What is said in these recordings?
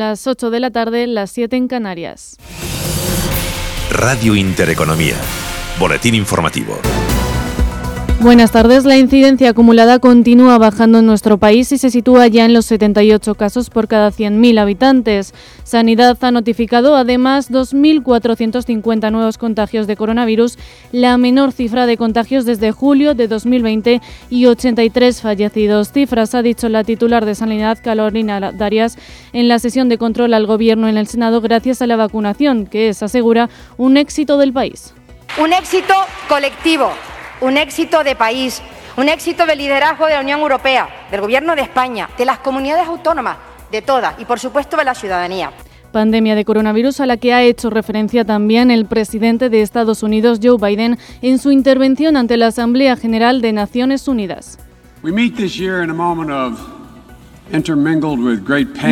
Las 8 de la tarde, las 7 en Canarias. Radio Intereconomía. Boletín informativo. Buenas tardes. La incidencia acumulada continúa bajando en nuestro país y se sitúa ya en los 78 casos por cada 100.000 habitantes. Sanidad ha notificado además 2.450 nuevos contagios de coronavirus, la menor cifra de contagios desde julio de 2020 y 83 fallecidos. Cifras ha dicho la titular de Sanidad, Carolina Darias, en la sesión de control al Gobierno en el Senado gracias a la vacunación, que es, asegura, un éxito del país. Un éxito colectivo un éxito de país, un éxito de liderazgo de la Unión Europea, del Gobierno de España, de las comunidades autónomas, de todas y, por supuesto, de la ciudadanía. Pandemia de coronavirus a la que ha hecho referencia también el presidente de Estados Unidos, Joe Biden, en su intervención ante la Asamblea General de Naciones Unidas.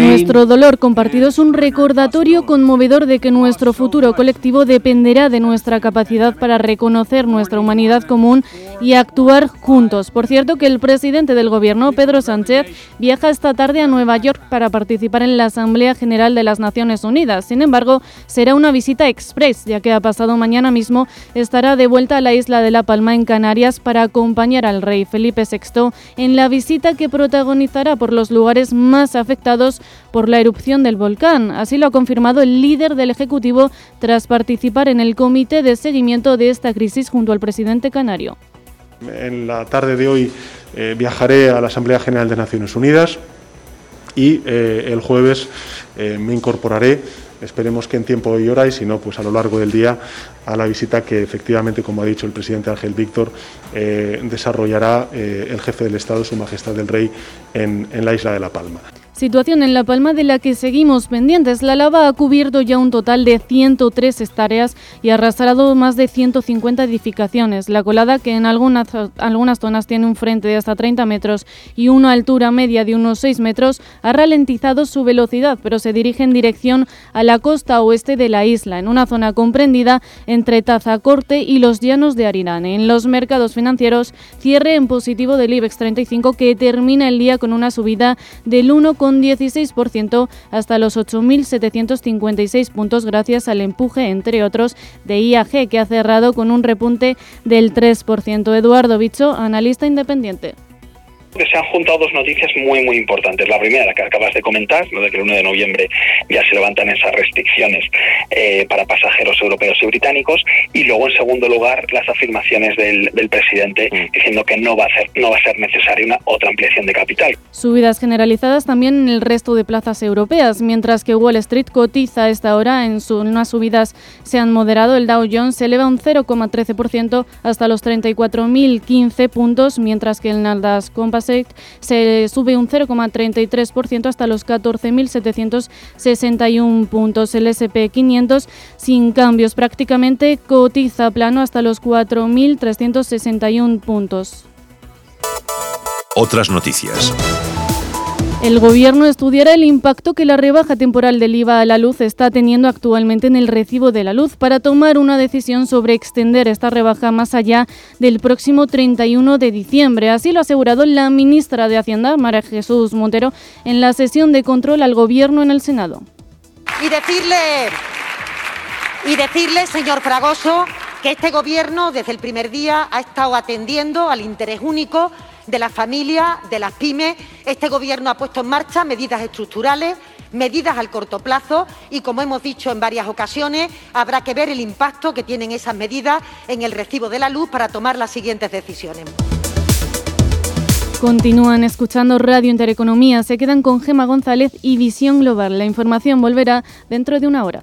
Nuestro dolor compartido es un recordatorio conmovedor de que nuestro futuro colectivo dependerá de nuestra capacidad para reconocer nuestra humanidad común y actuar juntos. Por cierto, que el presidente del Gobierno, Pedro Sánchez, viaja esta tarde a Nueva York para participar en la Asamblea General de las Naciones Unidas. Sin embargo, será una visita express, ya que ha pasado mañana mismo estará de vuelta a la isla de La Palma en Canarias para acompañar al rey Felipe VI en la visita que protagonizará por los lugares más afectados por la erupción del volcán. Así lo ha confirmado el líder del Ejecutivo tras participar en el comité de seguimiento de esta crisis junto al presidente canario. En la tarde de hoy eh, viajaré a la Asamblea General de Naciones Unidas y eh, el jueves eh, me incorporaré esperemos que en tiempo y hora y si no, pues a lo largo del día a la visita que efectivamente, como ha dicho el presidente Ángel Víctor, desarrollará el jefe del Estado, Su Majestad el Rey, en la isla de La Palma. Situación en La Palma de la que seguimos pendientes. La lava ha cubierto ya un total de 103 hectáreas y ha arrasado más de 150 edificaciones. La colada, que en algunas, algunas zonas tiene un frente de hasta 30 metros y una altura media de unos 6 metros, ha ralentizado su velocidad, pero se dirige en dirección a la costa oeste de la isla, en una zona comprendida entre Tazacorte y los llanos de Arirane. En los mercados financieros, cierre en positivo del IBEX 35 que termina el día con una subida del 1,5%. 1,16% hasta los 8.756 puntos gracias al empuje, entre otros, de IAG, que ha cerrado con un repunte del 3%. Eduardo Bicho, analista independiente que se han juntado dos noticias muy, muy importantes. La primera, la que acabas de comentar, lo de que el 1 de noviembre ya se levantan esas restricciones eh, para pasajeros europeos y británicos. Y luego, en segundo lugar, las afirmaciones del, presidente mm. diciendo que no va, a ser, no va a ser necesaria una otra ampliación de capital. Subidas generalizadas también en el resto de plazas europeas, mientras que Wall Street cotiza a esta hora en, su, en unas subidas se han moderado. El Dow Jones se eleva un 0,13% hasta los 34.015 puntos, mientras que el Nasdaq Se sube un 0,33% hasta los 14.761 puntos. El SP500 sin cambios prácticamente cotiza plano hasta los 4.361 puntos. Otras noticias. El Gobierno estudiará el impacto que la rebaja temporal del IVA a la luz está teniendo actualmente en el recibo de la luz para tomar una decisión sobre extender esta rebaja más allá del próximo 31 de diciembre. Así lo ha asegurado la ministra de Hacienda, María Jesús Montero, en la sesión de control al Gobierno en el Senado. Y decirle, y decirle señor Fragoso, que este Gobierno desde el primer día ha estado atendiendo al interés único de las familias, de las pymes. Este Gobierno ha puesto en marcha medidas estructurales, medidas al corto plazo y, como hemos dicho en varias ocasiones, habrá que ver el impacto que tienen esas medidas en el recibo de la luz para tomar las siguientes decisiones. Continúan escuchando Radio Intereconomía, se quedan con Gema González y Visión Global. La información volverá dentro de una hora.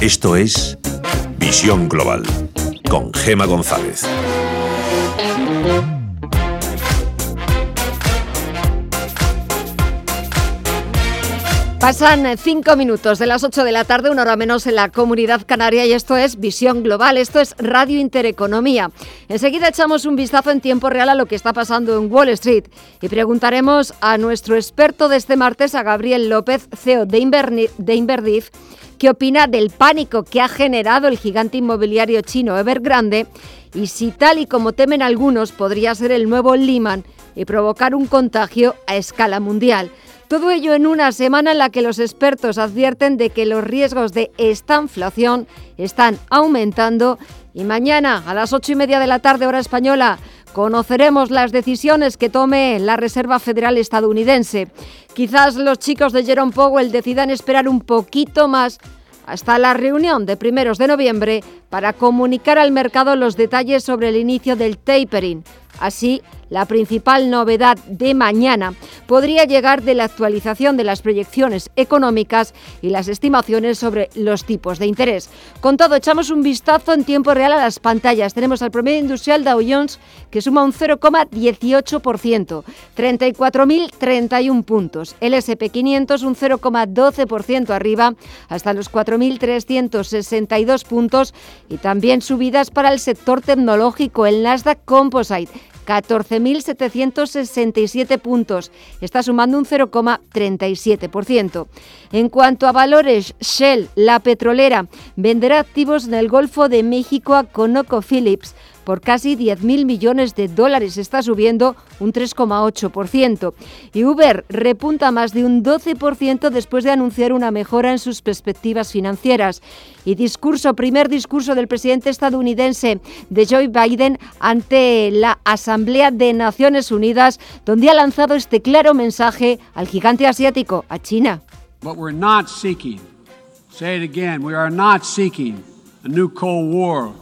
Esto es Visión Global con Gema González. Pasan cinco minutos de las 8 de la tarde, una hora menos en la comunidad canaria y esto es Visión Global, esto es Radio Intereconomía. Enseguida echamos un vistazo en tiempo real a lo que está pasando en Wall Street y preguntaremos a nuestro experto de este martes, a Gabriel López, CEO de, Inverdif, qué opina del pánico que ha generado el gigante inmobiliario chino Evergrande y si tal y como temen algunos podría ser el nuevo Lehman y provocar un contagio a escala mundial. Todo ello en una semana en la que los expertos advierten de que los riesgos de esta inflación están aumentando y mañana a las ocho y media de la tarde hora española conoceremos las decisiones que tome la Reserva Federal estadounidense. Quizás los chicos de Jerome Powell decidan esperar un poquito más hasta la reunión de primeros de noviembre para comunicar al mercado los detalles sobre el inicio del tapering. Así, la principal novedad de mañana podría llegar de la actualización de las proyecciones económicas y las estimaciones sobre los tipos de interés. Con todo, echamos un vistazo en tiempo real a las pantallas. Tenemos al promedio industrial Dow Jones que suma un 0,18%, 34.031 puntos. El SP500 un 0,12% arriba hasta los 4.362 puntos y también subidas para el sector tecnológico, el Nasdaq Composite 14.767 puntos. Está sumando un 0,37%. En cuanto a valores, Shell, la petrolera, venderá activos en el Golfo de México a ConocoPhillips por casi 10.000 millones de dólares. Está subiendo un 3,8%. Y Uber repunta más de un 12% después de anunciar una mejora en sus perspectivas financieras. Y discurso, primer discurso del presidente estadounidense de Joe Biden ante la Asamblea de Naciones Unidas, donde ha lanzado este claro mensaje al gigante asiático, a China. But we're not seeking, say it again, we are not seeking a new Cold War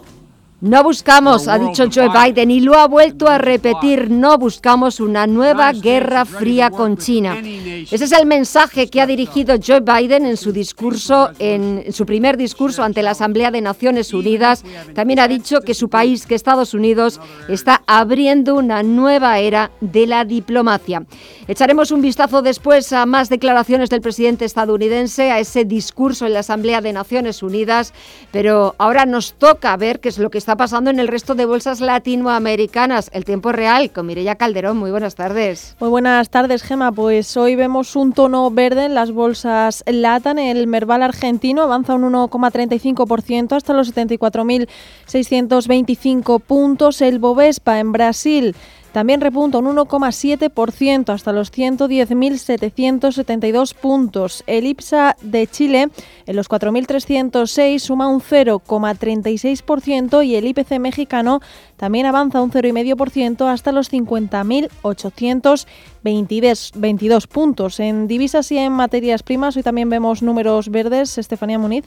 no buscamos, ha dicho Joe Biden y lo ha vuelto a repetir, no buscamos una nueva guerra fría con China. Ese es el mensaje que ha dirigido Joe Biden en su discurso, en su primer discurso ante la Asamblea de Naciones Unidas. También ha dicho que su país, que Estados Unidos, está abriendo una nueva era de la diplomacia. Echaremos un vistazo después a más declaraciones del presidente estadounidense, a ese discurso en la Asamblea de Naciones Unidas, pero ahora nos toca ver qué es lo que está pasando en el resto de bolsas latinoamericanas. El tiempo real con Mireya Calderón. Muy buenas tardes. Muy buenas tardes, Gema. Pues hoy vemos un tono verde en las bolsas LATAN. El Merval argentino avanza un 1,35% hasta los 74.625 puntos. El Bovespa en Brasil también repunta un 1,7% hasta los 110.772 puntos. El IPSA de Chile en los 4.306 suma un 0,36% y el IPC mexicano también avanza un 0,5% hasta los 50.822 puntos. En divisas y en materias primas hoy también vemos números verdes. Estefanía Muniz.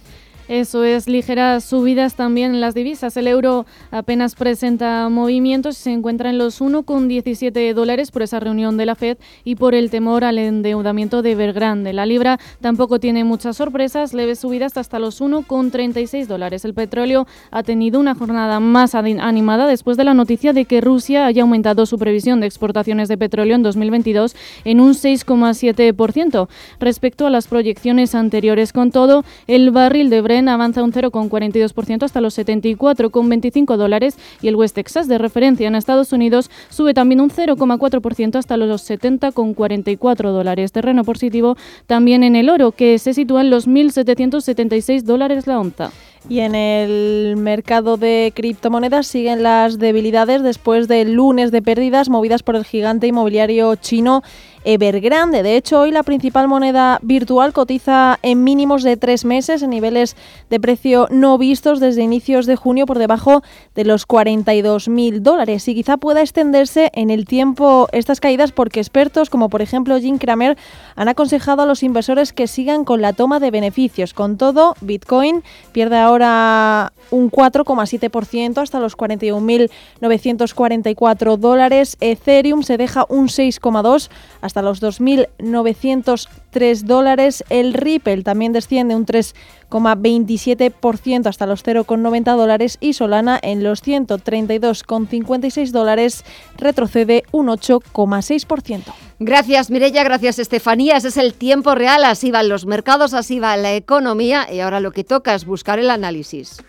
Eso es, ligeras subidas también en las divisas. El euro apenas presenta movimientos y se encuentra en los 1,17 dólares por esa reunión de la Fed y por el temor al endeudamiento de Evergrande. La libra tampoco tiene muchas sorpresas, leves subidas hasta los 1,36 dólares. El petróleo ha tenido una jornada más animada después de la noticia de que Rusia haya aumentado su previsión de exportaciones de petróleo en 2022 en un 6,7% respecto a las proyecciones anteriores. Con todo, el barril de Avanza un 0,42% hasta los 74,25 dólares y el West Texas de referencia en Estados Unidos sube también un 0,4% hasta los 70,44 dólares. Terreno positivo también en el oro que se sitúa en los 1.776 dólares la onza. Y en el mercado de criptomonedas siguen las debilidades después del lunes de pérdidas movidas por el gigante inmobiliario chino Evergrande. De hecho, hoy la principal moneda virtual cotiza en mínimos de tres meses, en niveles de precio no vistos desde inicios de junio por debajo de los 42.000 dólares. Y quizá pueda extenderse en el tiempo estas caídas porque expertos como por ejemplo Jim Cramer han aconsejado a los inversores que sigan con la toma de beneficios. Con todo, Bitcoin pierde ahora un 4,7% hasta los 41.944 dólares. Ethereum se deja un 6,2 hasta los 2.903 dólares. El Ripple también desciende un 3,27% hasta los 0,90 dólares y Solana en los 132,56 dólares retrocede un 8,6%. Gracias Mirella, gracias Estefanía. Ese es el tiempo real, así van los mercados, así va la economía y ahora lo que toca es buscar el análisis.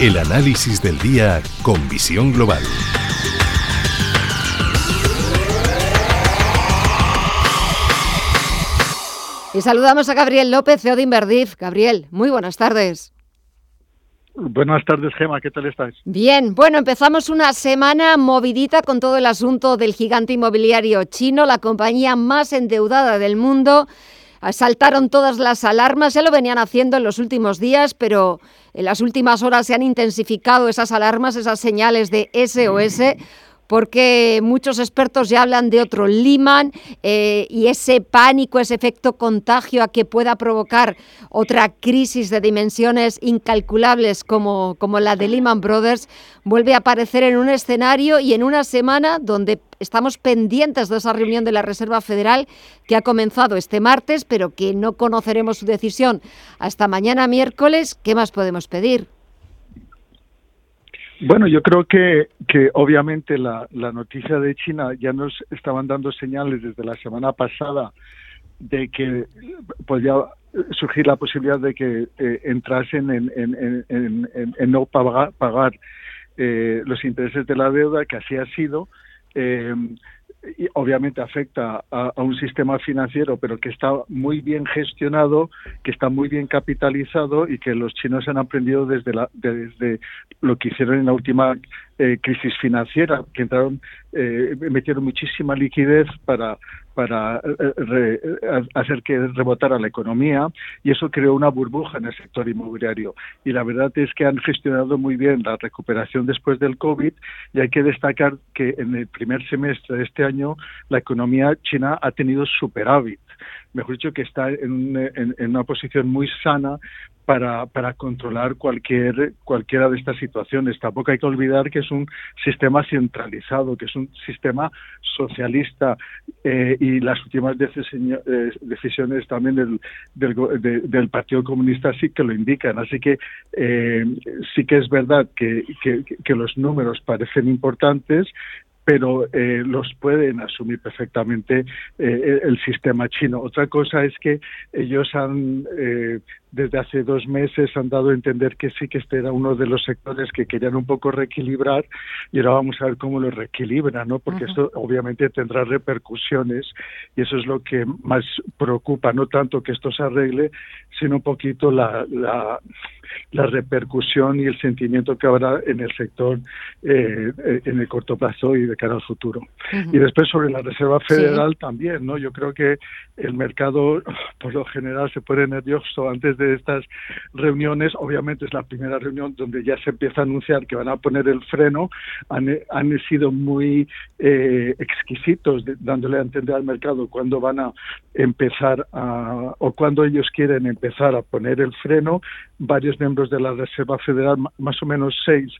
El análisis del día con visión global. Y saludamos a Gabriel López, CEO de Inverdif. Gabriel, muy buenas tardes. Buenas tardes, Gema, ¿qué tal estás? Bien, bueno, empezamos una semana movidita con todo el asunto del gigante inmobiliario chino, la compañía más endeudada del mundo. Saltaron todas las alarmas, ya lo venían haciendo en los últimos días, pero en las últimas horas se han intensificado esas alarmas, esas señales de SOS porque muchos expertos ya hablan de otro Lehman eh, y ese pánico, ese efecto contagio a que pueda provocar otra crisis de dimensiones incalculables como, como la de Lehman Brothers, vuelve a aparecer en un escenario y en una semana donde estamos pendientes de esa reunión de la Reserva Federal que ha comenzado este martes, pero que no conoceremos su decisión hasta mañana miércoles. ¿Qué más podemos pedir? Bueno, yo creo que, que obviamente la, la noticia de China ya nos estaban dando señales desde la semana pasada de que podía surgir la posibilidad de que eh, entrasen en, en, en, en, no pagar, pagar eh, los intereses de la deuda, que así ha sido. Eh, obviamente afecta a, un sistema financiero, pero que está muy bien gestionado, que está muy bien capitalizado y que los chinos han aprendido desde, la, desde lo que hicieron en la última eh, crisis financiera, que entraron, eh, metieron muchísima liquidez para, para eh, hacer que rebotara la economía y eso creó una burbuja en el sector inmobiliario. Y la verdad es que han gestionado muy bien la recuperación después del COVID y hay que destacar que en el primer semestre de este año la economía china ha tenido superávit mejor dicho, que está en, en, una posición muy sana para, para controlar cualquier cualquiera de estas situaciones. Tampoco hay que olvidar que es un sistema centralizado, que es un sistema socialista eh, y las últimas eh, decisiones también del, Partido Comunista sí que lo indican. Así que eh, sí que es verdad que, que los números parecen importantes, pero eh, los pueden asumir perfectamente eh, el sistema chino. Otra cosa es que ellos han, eh, desde hace dos meses, han dado a entender que sí que este era uno de los sectores que querían un poco reequilibrar y ahora vamos a ver cómo lo reequilibran, ¿no? Porque esto obviamente tendrá repercusiones y eso es lo que más preocupa, no tanto que esto se arregle, sino un poquito la, la la repercusión y el sentimiento que habrá en el sector eh, en el corto plazo y de cara al futuro. Y después sobre la Reserva Federal también, ¿no? Yo creo que el mercado, por lo general, se pone nervioso antes de estas reuniones. Obviamente es la primera reunión donde ya se empieza a anunciar que van a poner el freno. Han, han sido muy eh, exquisitos dándole a entender al mercado cuándo van a empezar a, o cuándo ellos quieren empezar a poner el freno. Varios miembros de la Reserva Federal, más o menos seis,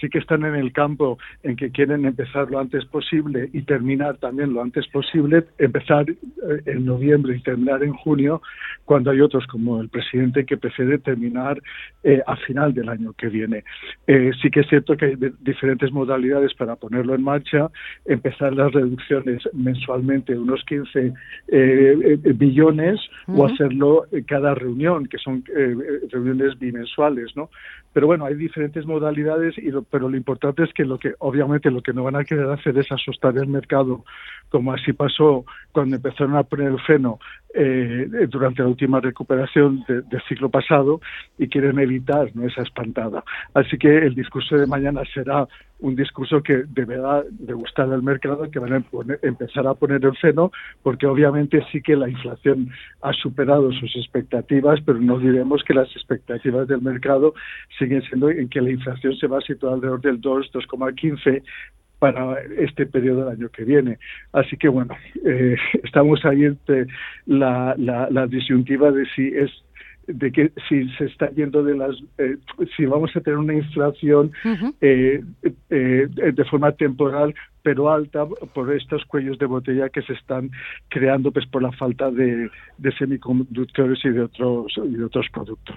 sí que están en el campo en que quieren empezar lo antes posible y terminar también lo antes posible, empezar eh, en noviembre y terminar en junio, cuando hay otros como el presidente que prefiere terminar eh, a final del año que viene. Eh, sí que es cierto que hay diferentes modalidades para ponerlo en marcha, empezar las reducciones mensualmente unos 15 billones o hacerlo cada reunión, que son reuniones bimensuales, ¿no? Pero bueno, hay diferentes modalidades, y pero lo importante es que lo que, obviamente, lo que no van a querer hacer es asustar el mercado, como así pasó cuando empezaron a poner el freno eh, durante la última recuperación del ciclo pasado y quieren evitar ¿no? esa espantada. Así que el discurso de mañana será un discurso que deberá de gustar al mercado, que van a empezar a poner el freno, porque obviamente sí que la inflación ha superado sus expectativas, pero no diremos que las expectativas del mercado siguen siendo en que la inflación se va a situar alrededor del 2, 2,15 para este periodo del año que viene. Así que bueno, eh, estamos ahí entre la, la, la disyuntiva de si es de que si se está yendo de las, eh, si vamos a tener una inflación eh, eh, de forma temporal, pero alta por estos cuellos de botella que se están creando pues por la falta de, semiconductores y de otros y de otros productos.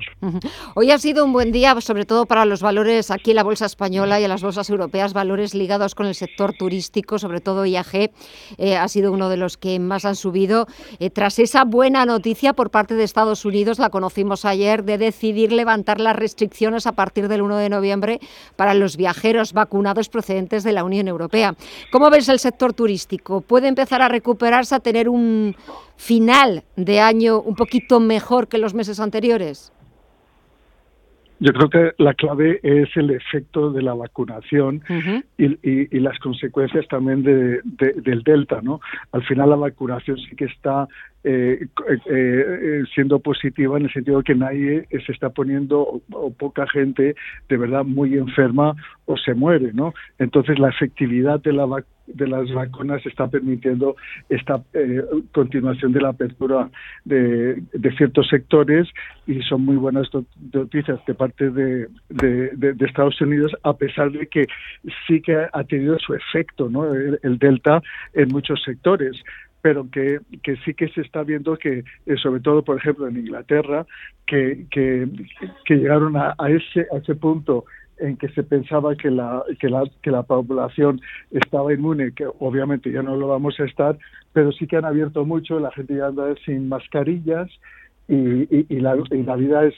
Hoy ha sido un buen día, sobre todo para los valores aquí en la bolsa española y en las bolsas europeas, valores ligados con el sector turístico, sobre todo IAG, ha sido uno de los que más han subido. tras esa buena noticia por parte de Estados Unidos, la conocimos ayer, de decidir levantar las restricciones a partir del 1 de noviembre para los viajeros vacunados procedentes de la Unión Europea. ¿Cómo ves el sector turístico? ¿Puede empezar a recuperarse, a tener un final de año un poquito mejor que los meses anteriores? Yo creo que la clave es el efecto de la vacunación y, las consecuencias también del Delta, ¿no? Al final la vacunación sí que está eh, eh, eh, siendo positiva en el sentido de que nadie se está poniendo o, poca gente de verdad muy enferma o se muere, ¿no? Entonces la efectividad de la de las vacunas está permitiendo esta continuación de la apertura de, ciertos sectores y son muy buenas noticias de parte de, de, Estados Unidos a pesar de que sí que ha tenido su efecto ¿no? el delta en muchos sectores pero que, que sí que se está viendo que, eh, sobre todo, por ejemplo, en Inglaterra, que, que, llegaron a, ese, a ese punto en que se pensaba que la, que la, que la población estaba inmune, que obviamente ya no lo vamos a estar, pero sí que han abierto mucho, la gente ya anda sin mascarillas, y, y, la, y, la, vida es,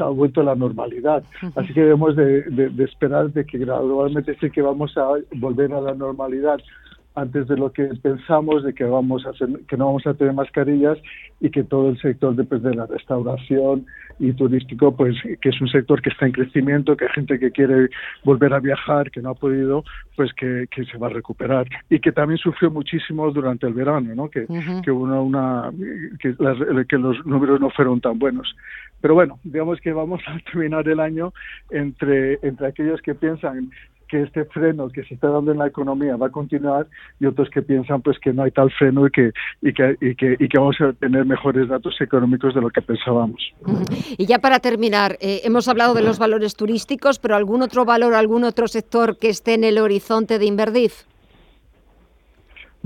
ha vuelto a la normalidad. Así que debemos de, de, de, esperar de que gradualmente sí que vamos a volver a la normalidad antes de lo que pensamos de que vamos a hacer, que no vamos a tener mascarillas y que todo el sector de, pues, de la restauración y turístico pues que es un sector que está en crecimiento que hay gente que quiere volver a viajar que no ha podido pues que, que se va a recuperar. Y que también sufrió muchísimo durante el verano no que, que uno una que, que los números no fueron tan buenos. Pero bueno digamos que vamos a terminar el año entre entre aquellos que piensan que este freno que se está dando en la economía va a continuar y otros que piensan pues que no hay tal freno y que y que, y que, y que vamos a tener mejores datos económicos de lo que pensábamos. Y ya para terminar, eh, hemos hablado de los valores turísticos, pero algún otro valor, algún otro sector que esté en el horizonte de Inverdif?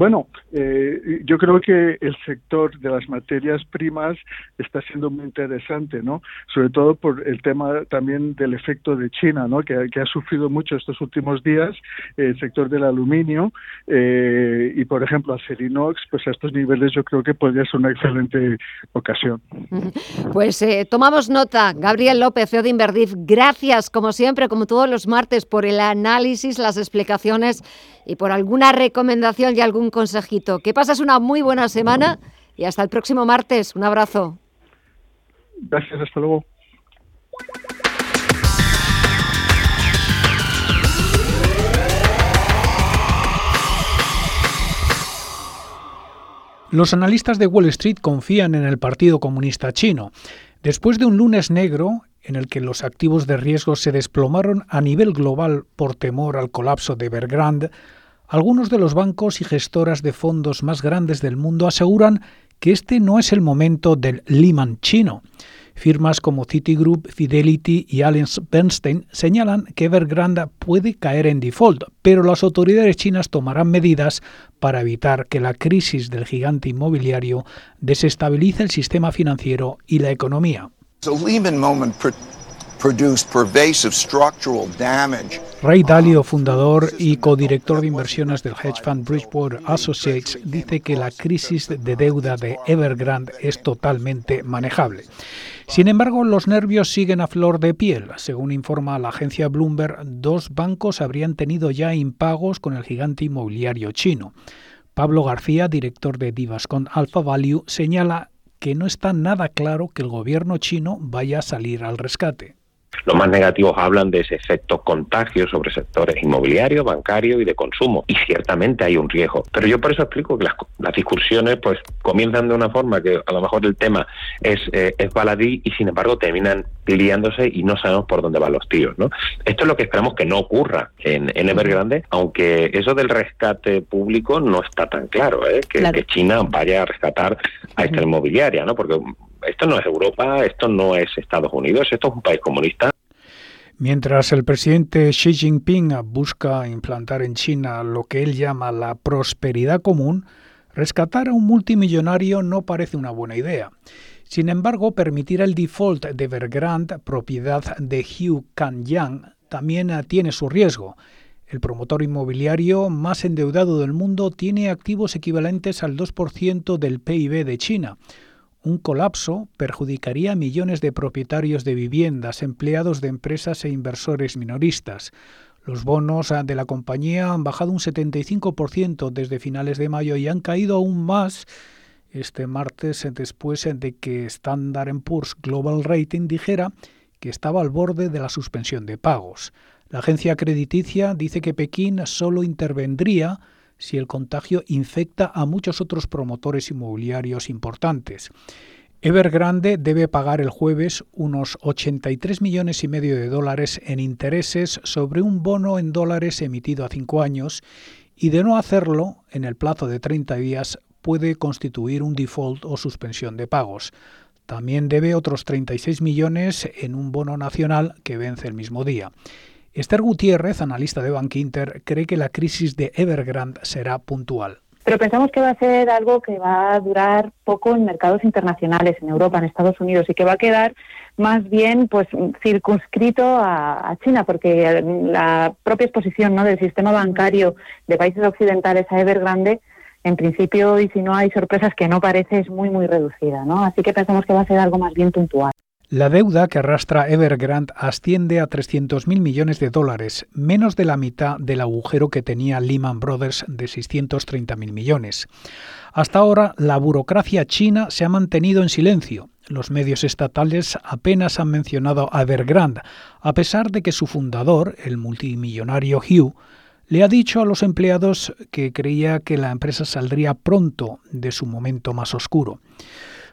Bueno, eh, yo creo que el sector de las materias primas está siendo muy interesante, ¿no? Sobre todo por el tema también del efecto de China, ¿no? Que, ha sufrido mucho estos últimos días el sector del aluminio eh, y, por ejemplo, Acerinox, pues a estos niveles yo creo que podría ser una excelente ocasión. Pues eh, tomamos nota. Gabriel López, CEO de Inverdif, gracias, como siempre, como todos los martes, por el análisis, las explicaciones y por alguna recomendación y algún consejito. Que pases una muy buena semana y hasta el próximo martes. Un abrazo. Gracias, hasta luego. Los analistas de Wall Street confían en el Partido Comunista Chino. Después de un lunes negro en el que los activos de riesgo se desplomaron a nivel global por temor al colapso de Evergrande, algunos de los bancos y gestoras de fondos más grandes del mundo aseguran que este no es el momento del Lehman chino. Firmas como Citigroup, Fidelity y Allianz Bernstein señalan que Evergrande puede caer en default, pero las autoridades chinas tomarán medidas para evitar que la crisis del gigante inmobiliario desestabilice el sistema financiero y la economía. Ray Dalio, fundador y codirector de inversiones del hedge fund Bridgewater Associates, dice que la crisis de deuda de Evergrande es totalmente manejable. Sin embargo, los nervios siguen a flor de piel. Según informa la agencia Bloomberg, dos bancos habrían tenido ya impagos con el gigante inmobiliario chino. Pablo García, director de Divascon Alpha Value, señala que no está nada claro que el gobierno chino vaya a salir al rescate. Los más negativos hablan de ese efecto contagio sobre sectores inmobiliarios, bancarios y de consumo. Y ciertamente hay un riesgo. Pero yo por eso explico que las, discusiones pues comienzan de una forma que a lo mejor el tema es, eh, es baladí y sin embargo terminan liándose y no sabemos por dónde van los tíos. ¿no? Esto es lo que esperamos que no ocurra en, en Evergrande, aunque eso del rescate público no está tan claro, ¿eh? que, China vaya a rescatar a esta inmobiliaria, ¿no? porque esto no es Europa, esto no es Estados Unidos, esto es un país comunista. Mientras el presidente Xi Jinping busca implantar en China lo que él llama la prosperidad común, rescatar a un multimillonario no parece una buena idea. Sin embargo, permitir el default de Evergrande, propiedad de Hugh Kan-yang, también tiene su riesgo. El promotor inmobiliario más endeudado del mundo tiene activos equivalentes al 2% del PIB de China. Un colapso perjudicaría a millones de propietarios de viviendas, empleados de empresas e inversores minoristas. Los bonos de la compañía han bajado un 75% desde finales de mayo y han caído aún más este martes después de que Standard Poor's Global Rating dijera que estaba al borde de la suspensión de pagos. La agencia crediticia dice que Pekín solo intervendría si el contagio infecta a muchos otros promotores inmobiliarios importantes. Evergrande debe pagar el jueves unos 83 millones y medio de dólares en intereses sobre un bono en dólares emitido a cinco años y de no hacerlo, en el plazo de 30 días puede constituir un default o suspensión de pagos. También debe otros 36 millones en un bono nacional que vence el mismo día. Esther Gutiérrez, analista de Bank Inter, cree que la crisis de Evergrande será puntual. Pero pensamos que va a ser algo que va a durar poco en mercados internacionales, en Europa, en Estados Unidos, y que va a quedar más bien pues circunscrito a, China, porque la propia exposición ¿no? del sistema bancario de países occidentales a Evergrande en principio, y si no hay sorpresas que no parece, es muy, muy reducida, ¿no? Así que pensamos que va a ser algo más bien puntual. La deuda que arrastra Evergrande asciende a 300.000 millones de dólares, menos de la mitad del agujero que tenía Lehman Brothers de 630.000 millones. Hasta ahora, la burocracia china se ha mantenido en silencio. Los medios estatales apenas han mencionado a Evergrande, a pesar de que su fundador, el multimillonario Hugh, le ha dicho a los empleados que creía que la empresa saldría pronto de su momento más oscuro.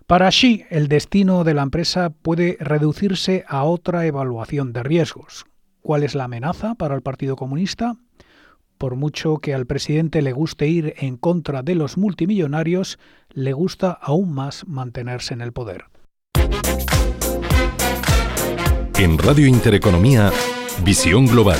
Para Xi, el destino de la empresa puede reducirse a otra evaluación de riesgos. ¿Cuál es la amenaza para el Partido Comunista? Por mucho que al presidente le guste ir en contra de los multimillonarios, le gusta aún más mantenerse en el poder. En Radio Intereconomía, Visión Global.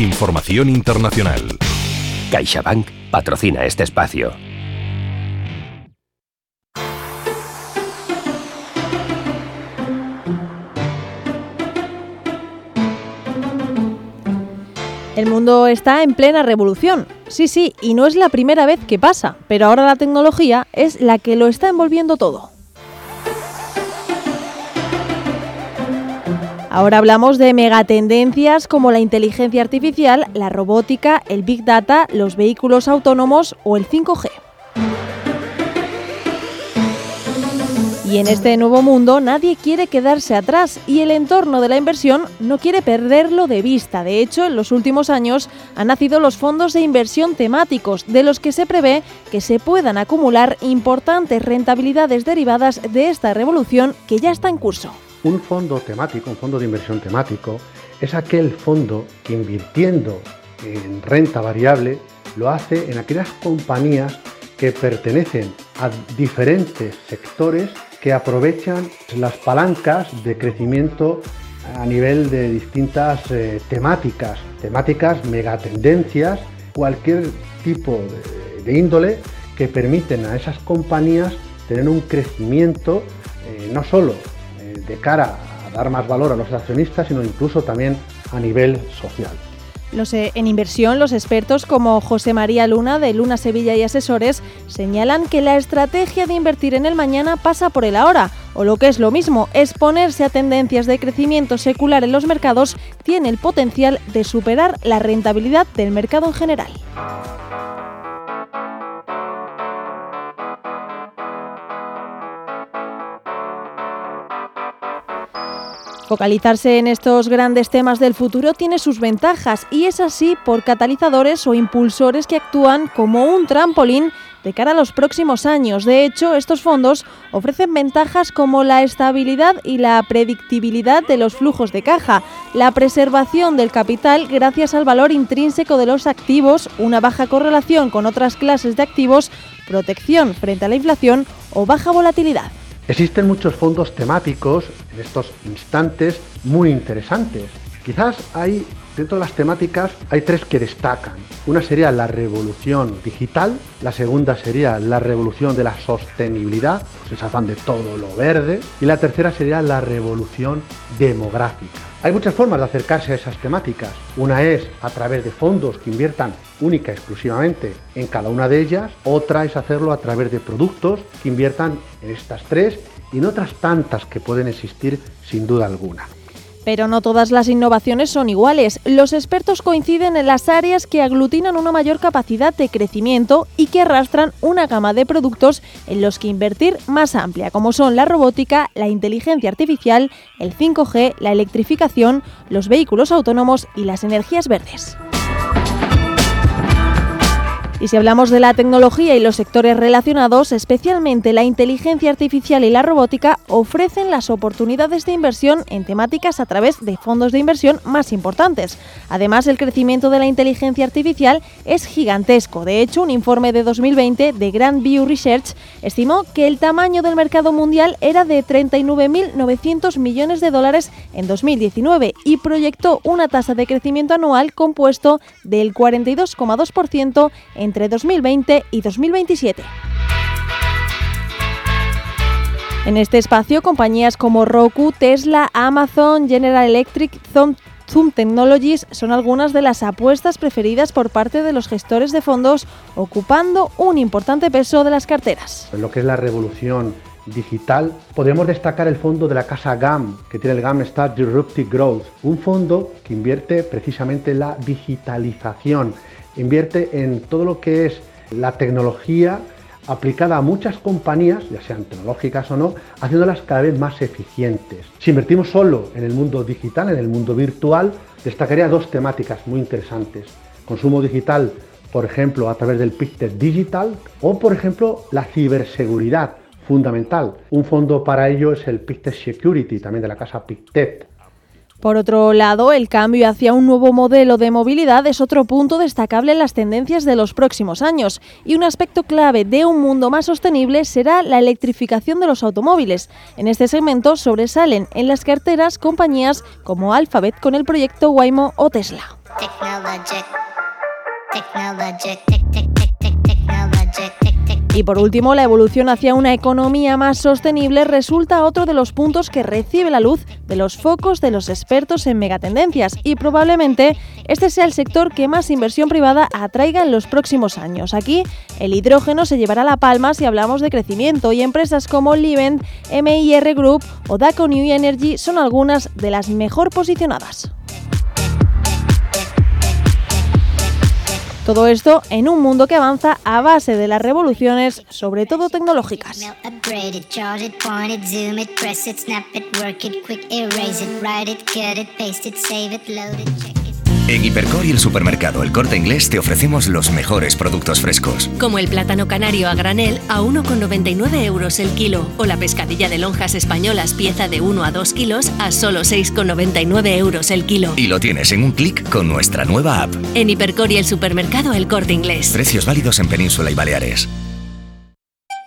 Información internacional. CaixaBank patrocina este espacio. El mundo está en plena revolución. Sí, sí, y no es la primera vez que pasa, pero ahora la tecnología es la que lo está envolviendo todo. Ahora hablamos de megatendencias como la inteligencia artificial, la robótica, el big data, los vehículos autónomos o el 5G. Y en este nuevo mundo nadie quiere quedarse atrás y el entorno de la inversión no quiere perderlo de vista. De hecho, en los últimos años han nacido los fondos de inversión temáticos, de los que se prevé que se puedan acumular importantes rentabilidades derivadas de esta revolución que ya está en curso. Un fondo temático, un fondo de inversión temático, es aquel fondo que invirtiendo en renta variable lo hace en aquellas compañías que pertenecen a diferentes sectores que aprovechan las palancas de crecimiento a nivel de distintas eh, temáticas, temáticas megatendencias, cualquier tipo de, índole que permiten a esas compañías tener un crecimiento eh, no solo de cara a dar más valor a los accionistas, sino incluso también a nivel social. Eh, en inversión, los expertos como José María Luna de Luna Sevilla y Asesores señalan que la estrategia de invertir en el mañana pasa por el ahora, o lo que es lo mismo, exponerse a tendencias de crecimiento secular en los mercados tiene el potencial de superar la rentabilidad del mercado en general. Focalizarse en estos grandes temas del futuro tiene sus ventajas y es así por catalizadores o impulsores que actúan como un trampolín de cara a los próximos años. De hecho, estos fondos ofrecen ventajas como la estabilidad y la predictibilidad de los flujos de caja, la preservación del capital gracias al valor intrínseco de los activos, una baja correlación con otras clases de activos, protección frente a la inflación o baja volatilidad. Existen muchos fondos temáticos en estos instantes muy interesantes. Quizás hay, dentro de las temáticas, hay tres que destacan. Una sería la revolución digital, la segunda sería la revolución de la sostenibilidad, pues se afán de todo lo verde, y la tercera sería la revolución demográfica. Hay muchas formas de acercarse a esas temáticas. Una es a través de fondos que inviertan única exclusivamente en cada una de ellas. Otra es hacerlo a través de productos que inviertan en estas tres y en otras tantas que pueden existir sin duda alguna. Pero no todas las innovaciones son iguales. Los expertos coinciden en las áreas que aglutinan una mayor capacidad de crecimiento y que arrastran una gama de productos en los que invertir más amplia, como son la robótica, la inteligencia artificial, el 5G, la electrificación, los vehículos autónomos y las energías verdes. Y si hablamos de la tecnología y los sectores relacionados, especialmente la inteligencia artificial y la robótica, ofrecen las oportunidades de inversión en temáticas a través de fondos de inversión más importantes. Además, el crecimiento de la inteligencia artificial es gigantesco. De hecho, un informe de 2020 de Grand View Research estimó que el tamaño del mercado mundial era de 39.900 millones de dólares en 2019 y proyectó una tasa de crecimiento anual compuesto del 42,2% en entre 2020 y 2027. En este espacio, compañías como Roku, Tesla, Amazon, General Electric, Zoom Technologies son algunas de las apuestas preferidas por parte de los gestores de fondos, ocupando un importante peso de las carteras. En lo que es la revolución digital, podemos destacar el fondo de la casa GAM, que tiene el GAM Start Disruptive Growth, un fondo que invierte precisamente en la digitalización invierte en todo lo que es la tecnología aplicada a muchas compañías, ya sean tecnológicas o no, haciéndolas cada vez más eficientes. Si invertimos solo en el mundo digital, en el mundo virtual, destacaría dos temáticas muy interesantes. Consumo digital, por ejemplo, a través del PICTED Digital, o por ejemplo, la ciberseguridad fundamental. Un fondo para ello es el PICTED Security, también de la casa PICTED. Por otro lado, el cambio hacia un nuevo modelo de movilidad es otro punto destacable en las tendencias de los próximos años y un aspecto clave de un mundo más sostenible será la electrificación de los automóviles. En este segmento sobresalen en las carteras compañías como Alphabet con el proyecto Waymo o Tesla. Y por último, la evolución hacia una economía más sostenible resulta otro de los puntos que recibe la luz de los focos de los expertos en megatendencias y probablemente este sea el sector que más inversión privada atraiga en los próximos años. Aquí el hidrógeno se llevará la palma si hablamos de crecimiento y empresas como Livent, MIR Group o Daco New Energy son algunas de las mejor posicionadas. Todo esto en un mundo que avanza a base de las revoluciones, sobre todo tecnológicas. En Hipercor y el supermercado El Corte Inglés te ofrecemos los mejores productos frescos. Como el plátano canario a granel a 1,99 euros el kilo o la pescadilla de lonjas españolas pieza de 1 a 2 kilos a solo 6,99 euros el kilo. Y lo tienes en un clic con nuestra nueva app. En Hipercor y el supermercado El Corte Inglés. Precios válidos en Península y Baleares.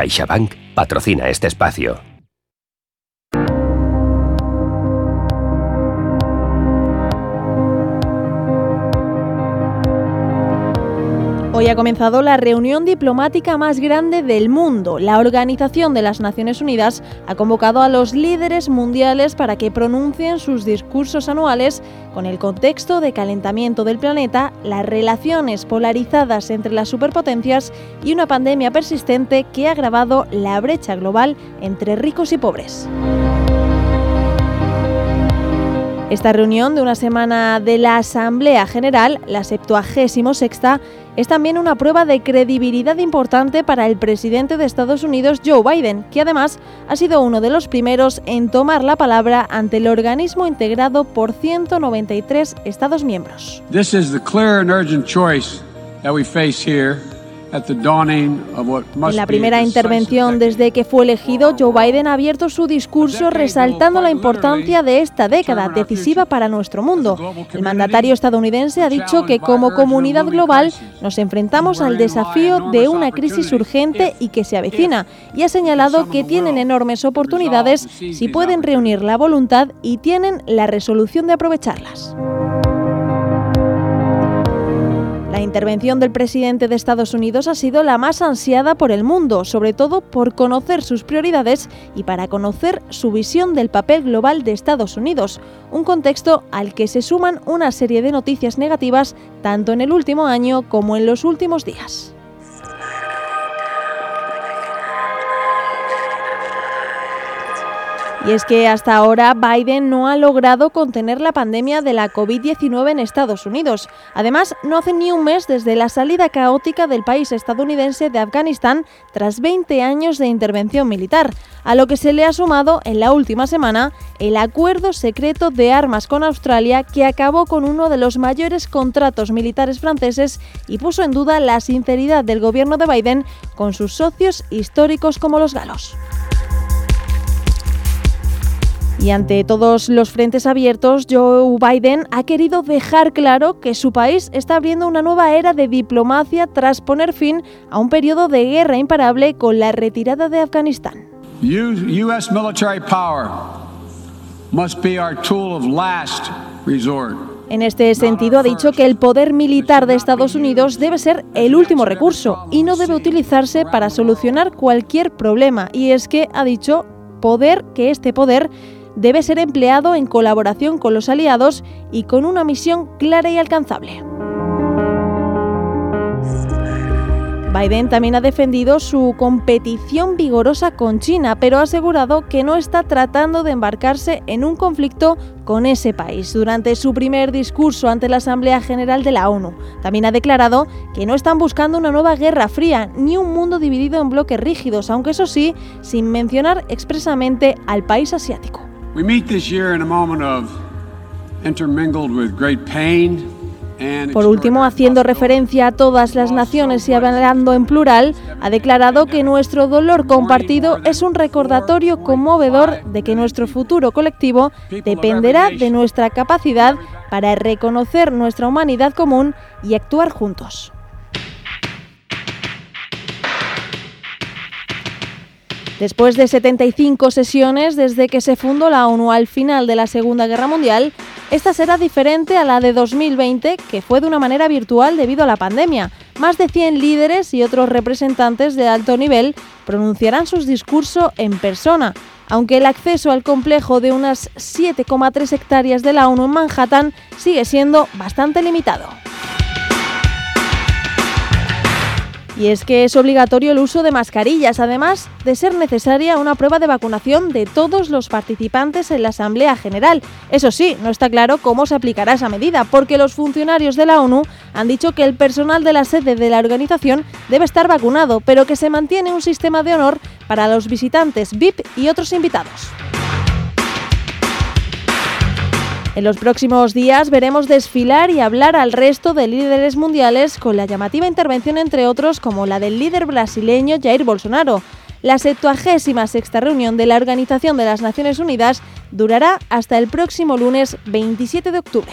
CaixaBank patrocina este espacio. Hoy ha comenzado la reunión diplomática más grande del mundo. La Organización de las Naciones Unidas ha convocado a los líderes mundiales para que pronuncien sus discursos anuales con el contexto de calentamiento del planeta, las relaciones polarizadas entre las superpotencias y una pandemia persistente que ha agravado la brecha global entre ricos y pobres. Esta reunión de una semana de la Asamblea General, la 76 es también una prueba de credibilidad importante para el presidente de Estados Unidos, Joe Biden, que además ha sido uno de los primeros en tomar la palabra ante el organismo integrado por 193 Estados miembros. This is the clear and urgent choice that we face here en la primera intervención desde que fue elegido, Joe Biden ha abierto su discurso resaltando la importancia de esta década decisiva para nuestro mundo. El mandatario estadounidense ha dicho que como comunidad global nos enfrentamos al desafío de una crisis urgente y que se avecina, y ha señalado que tienen enormes oportunidades si pueden reunir la voluntad y tienen la resolución de aprovecharlas. Intervención del presidente de Estados Unidos ha sido la más ansiada por el mundo, sobre todo por conocer sus prioridades y para conocer su visión del papel global de Estados Unidos, un contexto al que se suman una serie de noticias negativas tanto en el último año como en los últimos días. Y es que hasta ahora Biden no ha logrado contener la pandemia de la COVID-19 en Estados Unidos. Además, no hace ni un mes desde la salida caótica del país estadounidense de Afganistán tras 20 años de intervención militar, a lo que se le ha sumado en la última semana el acuerdo secreto de armas con Australia que acabó con uno de los mayores contratos militares franceses y puso en duda la sinceridad del gobierno de Biden con sus socios históricos como los galos. Y ante todos los frentes abiertos, Joe Biden ha querido dejar claro que su país está abriendo una nueva era de diplomacia tras poner fin a un periodo de guerra imparable con la retirada de Afganistán. US military power must be our tool of last resort. En este sentido, ha dicho que el poder militar de Estados Unidos debe ser el último recurso y no debe utilizarse para solucionar cualquier problema. Y es que ha dicho poder que este poder debe ser empleado en colaboración con los aliados y con una misión clara y alcanzable. Biden también ha defendido su competición vigorosa con China, pero ha asegurado que no está tratando de embarcarse en un conflicto con ese país. Durante su primer discurso ante la Asamblea General de la ONU, también ha declarado que no están buscando una nueva guerra fría ni un mundo dividido en bloques rígidos, aunque eso sí, sin mencionar expresamente al país asiático. Por último, haciendo referencia a todas las naciones y hablando en plural, ha declarado que nuestro dolor compartido es un recordatorio conmovedor de que nuestro futuro colectivo dependerá de nuestra capacidad para reconocer nuestra humanidad común y actuar juntos. Después de 75 sesiones desde que se fundó la ONU al final de la Segunda Guerra Mundial, esta será diferente a la de 2020, que fue de una manera virtual debido a la pandemia. Más de 100 líderes y otros representantes de alto nivel pronunciarán sus discursos en persona, aunque el acceso al complejo de unas 7,3 hectáreas de la ONU en Manhattan sigue siendo bastante limitado. Y es que es obligatorio el uso de mascarillas, además de ser necesaria una prueba de vacunación de todos los participantes en la Asamblea General. Eso sí, no está claro cómo se aplicará esa medida, porque los funcionarios de la ONU han dicho que el personal de la sede de la organización debe estar vacunado, pero que se mantiene un sistema de honor para los visitantes VIP y otros invitados. En los próximos días veremos desfilar y hablar al resto de líderes mundiales con la llamativa intervención entre otros como la del líder brasileño Jair Bolsonaro. La 76 reunión de la Organización de las Naciones Unidas durará hasta el próximo lunes 27 de octubre.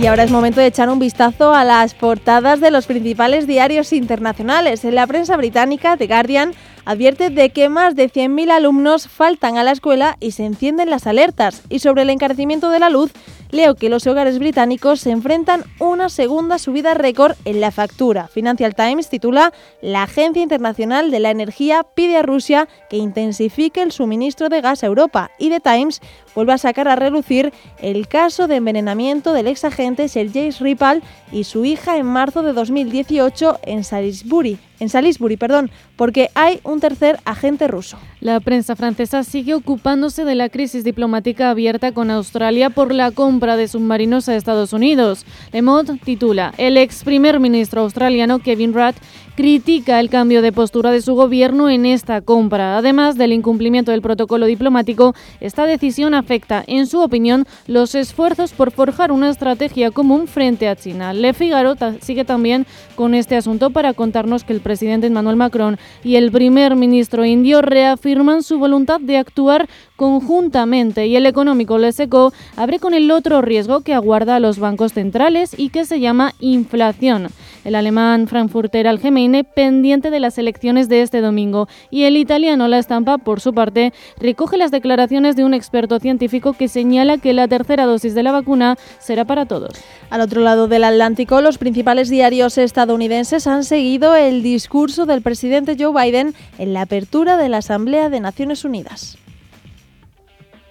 Y ahora es momento de echar un vistazo a las portadas de los principales diarios internacionales. En la prensa británica, The Guardian advierte de que más de 100.000 alumnos faltan a la escuela y se encienden las alertas. Y sobre el encarecimiento de la luz, leo que los hogares británicos se enfrentan una segunda subida récord en la factura. Financial Times titula La Agencia Internacional de la Energía pide a Rusia que intensifique el suministro de gas a Europa y The Times vuelve a sacar a relucir el caso de envenenamiento del ex agente Sergei Skripal y su hija en marzo de 2018 en Salisbury, en Salisbury, perdón, porque hay un tercer agente ruso. La prensa francesa sigue ocupándose de la crisis diplomática abierta con Australia por la compra de submarinos a Estados Unidos. Le Monde titula: El ex primer ministro australiano Kevin Rudd critica el cambio de postura de su gobierno en esta compra. Además del incumplimiento del protocolo diplomático, esta decisión afecta, en su opinión, los esfuerzos por forjar una estrategia común frente a China. Le Figaro sigue también con este asunto para contarnos que el presidente Emmanuel Macron y el primer ministro indio reafirman su voluntad de actuar conjuntamente y el económico Leseco abre con el otro riesgo que aguarda a los bancos centrales y que se llama inflación. El alemán Frankfurter Allgemeine pendiente de las elecciones de este domingo y el italiano La Estampa, por su parte, recoge las declaraciones de un experto científico que señala que la tercera dosis de la vacuna será para todos. Al otro lado del Atlántico, los principales diarios estadounidenses han seguido el discurso del presidente Joe Biden en la apertura de la Asamblea de Naciones Unidas.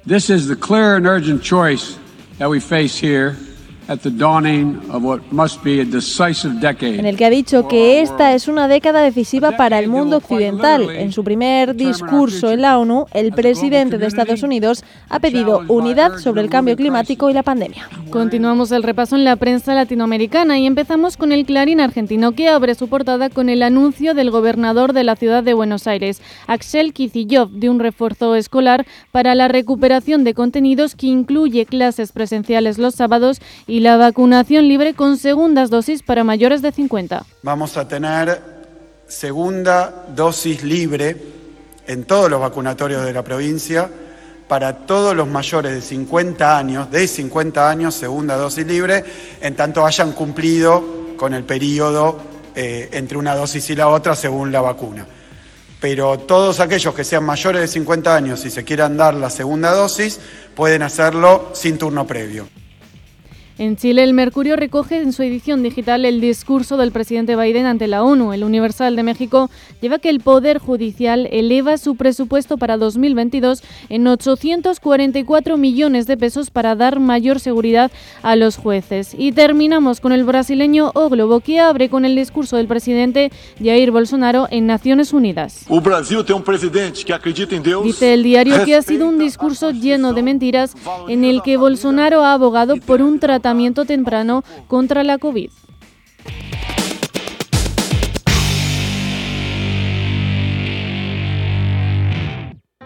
This is the clear and urgent choice that we face here en el que ha dicho que esta es una década decisiva para el mundo occidental. En su primer discurso en la ONU, el presidente de Estados Unidos ha pedido unidad sobre el cambio climático y la pandemia. Continuamos el repaso en la prensa latinoamericana y empezamos con el Clarín argentino que abre su portada con el anuncio del gobernador de la ciudad de Buenos Aires, Axel Kicillof, de un refuerzo escolar para la recuperación de contenidos que incluye clases presenciales los sábados y y la vacunación libre con segundas dosis para mayores de 50. Vamos a tener segunda dosis libre en todos los vacunatorios de la provincia para todos los mayores de 50 años, de 50 años, segunda dosis libre, en tanto hayan cumplido con el periodo eh, entre una dosis y la otra según la vacuna. Pero todos aquellos que sean mayores de 50 años y se quieran dar la segunda dosis, pueden hacerlo sin turno previo. En Chile, el Mercurio recoge en su edición digital el discurso del presidente Biden ante la ONU. El Universal de México lleva que el Poder Judicial eleva su presupuesto para 2022 en 844 millones de pesos para dar mayor seguridad a los jueces. Y terminamos con el brasileño O Globo, que abre con el discurso del presidente Jair Bolsonaro en Naciones Unidas. Dice el diario que ha sido un discurso lleno de mentiras en el que Bolsonaro ha abogado por un tratado temprano contra la COVID.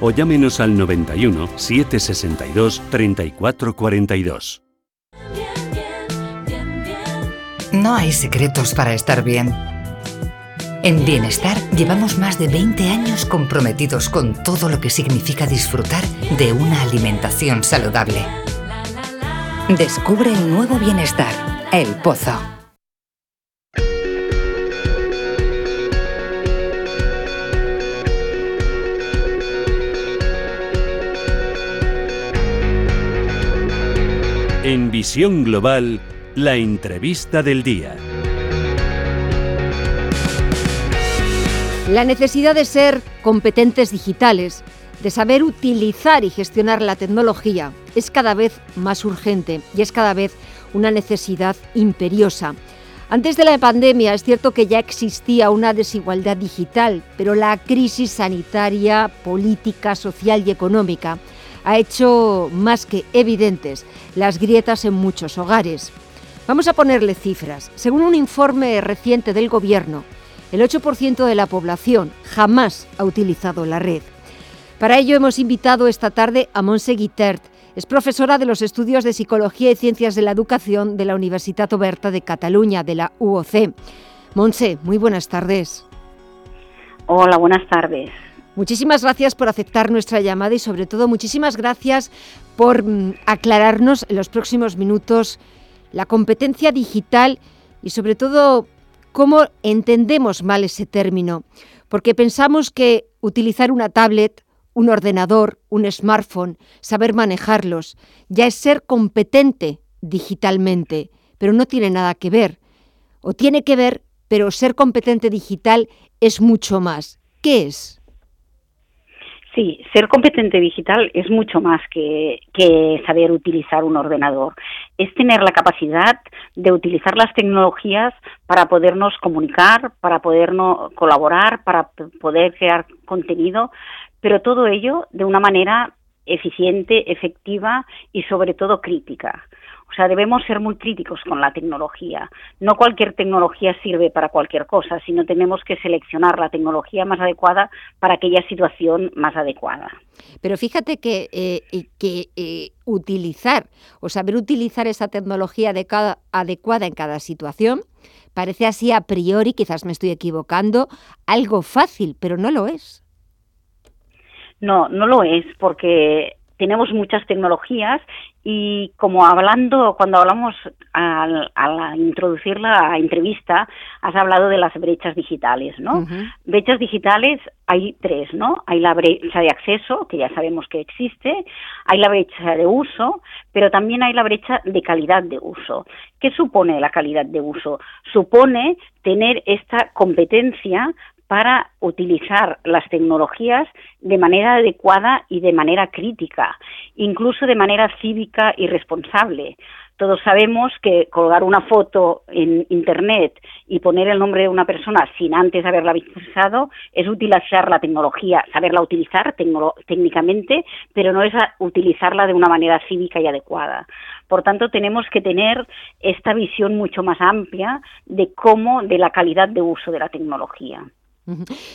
o llámenos al 91 762 3442. No hay secretos para estar bien. En Bienestar llevamos más de 20 años comprometidos con todo lo que significa disfrutar de una alimentación saludable. Descubre el nuevo Bienestar, El Pozo. En Visión Global, la entrevista del día. La necesidad de ser competentes digitales, de saber utilizar y gestionar la tecnología, es cada vez más urgente y es cada vez una necesidad imperiosa. Antes de la pandemia es cierto que ya existía una desigualdad digital, pero la crisis sanitaria, política, social y económica ha hecho más que evidentes las grietas en muchos hogares. Vamos a ponerle cifras. Según un informe reciente del Gobierno, el 8% de la población jamás ha utilizado la red. Para ello hemos invitado esta tarde a Monse Guitert. Es profesora de los estudios de Psicología y Ciencias de la Educación de la Universitat Oberta de Cataluña, de la UOC. Monse, muy buenas tardes. Hola, buenas tardes. Muchísimas gracias por aceptar nuestra llamada y sobre todo muchísimas gracias por mm, aclararnos en los próximos minutos la competencia digital y sobre todo cómo entendemos mal ese término, porque pensamos que utilizar una tablet, un ordenador, un smartphone, saber manejarlos, ya es ser competente digitalmente, pero no tiene nada que ver. O tiene que ver, pero ser competente digital es mucho más. ¿Qué es? Sí, ser competente digital es mucho más que, saber utilizar un ordenador. Es tener la capacidad de utilizar las tecnologías para podernos comunicar, para podernos colaborar, para poder crear contenido, pero todo ello de una manera eficiente, efectiva y sobre todo crítica. O sea, debemos ser muy críticos con la tecnología. No cualquier tecnología sirve para cualquier cosa, sino tenemos que seleccionar la tecnología más adecuada para aquella situación más adecuada. Pero fíjate que, eh, que eh, utilizar o saber utilizar esa tecnología adecuada en cada situación parece así a priori, quizás me estoy equivocando, algo fácil, pero no lo es. No, no lo es, porque tenemos muchas tecnologías y como hablando, cuando hablamos al, introducir la entrevista, has hablado de las brechas digitales, ¿no? Brechas digitales hay tres, ¿no? Hay la brecha de acceso, que ya sabemos que existe, hay la brecha de uso, pero también hay la brecha de calidad de uso. ¿Qué supone la calidad de uso? Supone tener esta competencia para utilizar las tecnologías de manera adecuada y de manera crítica, incluso de manera cívica y responsable. Todos sabemos que colgar una foto en Internet y poner el nombre de una persona sin antes haberla visado es utilizar la tecnología, saberla utilizar técnicamente, pero no es utilizarla de una manera cívica y adecuada. Por tanto, tenemos que tener esta visión mucho más amplia de cómo, de la calidad de uso de la tecnología.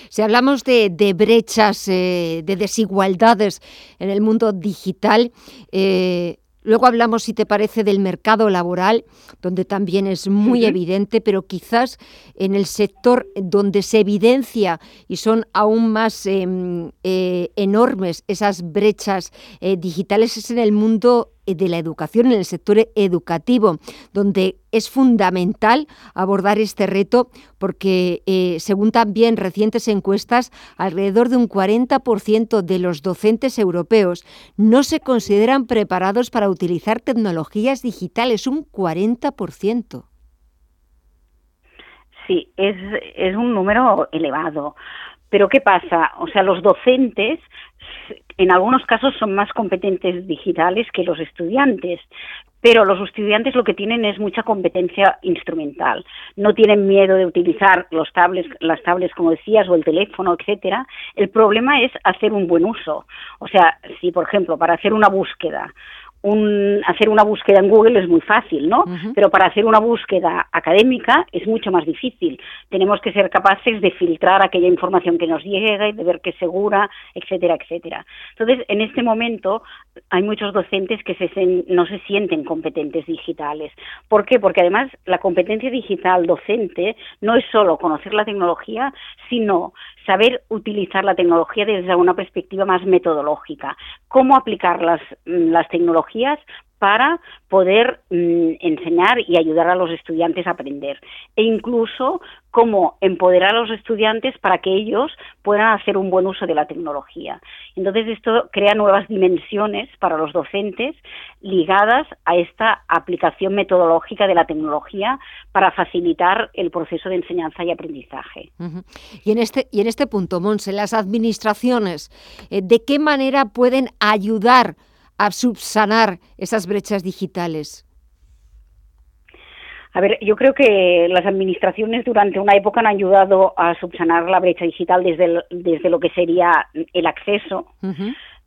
Si hablamos de, brechas, eh, de desigualdades en el mundo digital, eh, Luego hablamos, si te parece, del mercado laboral, donde también es muy evidente, pero quizás en el sector donde se evidencia y son aún más em, eh, enormes esas brechas digitales es en el mundo de la educación, en el sector educativo, donde es fundamental abordar este reto porque, eh, según también recientes encuestas, alrededor de un 40% de los docentes europeos no se consideran preparados para utilizar tecnologías digitales, un 40%. Sí, es, es un número elevado. Pero ¿qué pasa? O sea, los docentes en algunos casos son más competentes digitales que los estudiantes, pero los estudiantes lo que tienen es mucha competencia instrumental. No tienen miedo de utilizar los tablets, las tablets, como decías, o el teléfono, etcétera. El problema es hacer un buen uso. O sea, si, por ejemplo, para hacer una búsqueda hacer una búsqueda en Google es muy fácil, ¿no? Pero para hacer una búsqueda académica es mucho más difícil. Tenemos que ser capaces de filtrar aquella información que nos llega y de ver que es segura, etcétera, etcétera. Entonces, en este momento hay muchos docentes que no se sienten competentes digitales. ¿Por qué? Porque además la competencia digital docente no es solo conocer la tecnología, sino saber utilizar la tecnología desde una perspectiva más metodológica. Cómo aplicar las, las tecnologías para poder mm, enseñar y ayudar a los estudiantes a aprender. E incluso cómo empoderar a los estudiantes para que ellos puedan hacer un buen uso de la tecnología. Entonces, esto crea nuevas dimensiones para los docentes ligadas a esta aplicación metodológica de la tecnología para facilitar el proceso de enseñanza y aprendizaje. Y en este, y en este punto, Monse, las administraciones, eh, ¿de qué manera pueden ayudar a subsanar esas brechas digitales? A ver, yo creo que las administraciones durante una época han ayudado a subsanar la brecha digital desde, desde lo que sería el acceso,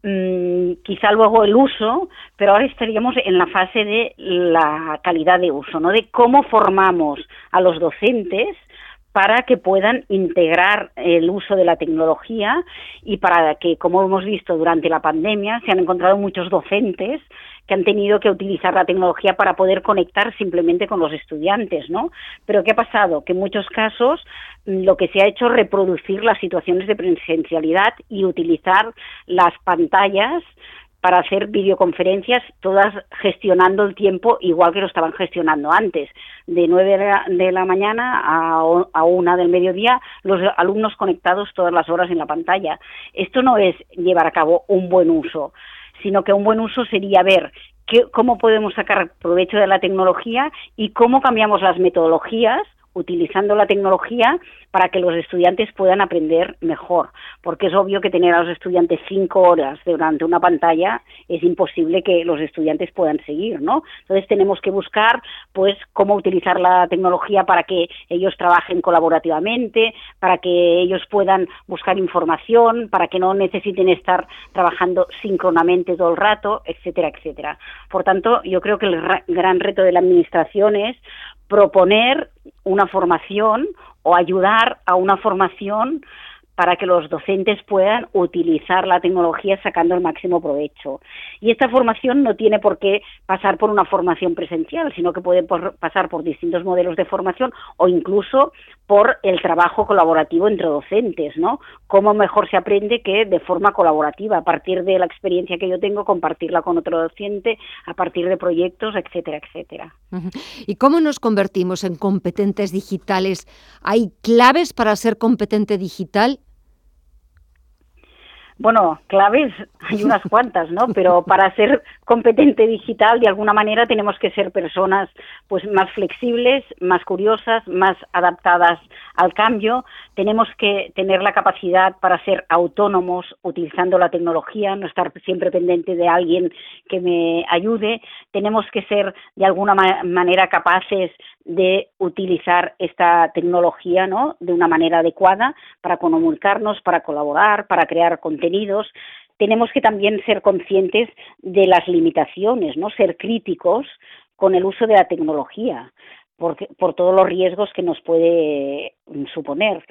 mm, quizá luego el uso, pero ahora estaríamos en la fase de la calidad de uso, ¿no? De cómo formamos a los docentes para que puedan integrar el uso de la tecnología y para que, como hemos visto durante la pandemia, se han encontrado muchos docentes que han tenido que utilizar la tecnología para poder conectar simplemente con los estudiantes, ¿no? Pero ¿qué ha pasado? Que en muchos casos mm, lo que se ha hecho es reproducir las situaciones de presencialidad y utilizar las pantallas para hacer videoconferencias, todas gestionando el tiempo igual que lo estaban gestionando antes. De 9 de la, mañana a, a una del mediodía, los alumnos conectados todas las horas en la pantalla. Esto no es llevar a cabo un buen uso, sino que un buen uso sería ver cómo podemos sacar provecho de la tecnología y cómo cambiamos las metodologías utilizando la tecnología para que los estudiantes puedan aprender mejor, porque es obvio que tener a los estudiantes cinco horas durante una pantalla es imposible que los estudiantes puedan seguir, ¿no? Entonces tenemos que buscar, pues, cómo utilizar la tecnología para que ellos trabajen colaborativamente, para que ellos puedan buscar información, para que no necesiten estar trabajando síncronamente todo el rato, etcétera, etcétera. Por tanto, yo creo que el gran reto de la administración es proponer una formación o ayudar a una formación para que los docentes puedan utilizar la tecnología sacando el máximo provecho. Y esta formación no tiene por qué pasar por una formación presencial, sino que puede pasar por distintos modelos de formación o incluso por el trabajo colaborativo entre docentes, ¿no? Cómo mejor se aprende que de forma colaborativa, a partir de la experiencia que yo tengo, compartirla con otro docente, a partir de proyectos, etcétera, etcétera. ¿Y cómo nos convertimos en competentes digitales? ¿Hay claves para ser competente digital? Bueno, claves hay unas cuantas, ¿no? Pero para ser competente digital, de alguna manera tenemos que ser personas pues más flexibles, más curiosas, más adaptadas al cambio. Tenemos que tener la capacidad para ser autónomos utilizando la tecnología, no estar siempre pendiente de alguien que me ayude. Tenemos que ser de alguna manera capaces de utilizar esta tecnología ¿no? de una manera adecuada para comunicarnos, para colaborar, para crear contenidos. Tenemos que también ser conscientes de las limitaciones, ¿no? ser críticos con el uso de la tecnología, por, por todos los riesgos que nos puede suponer.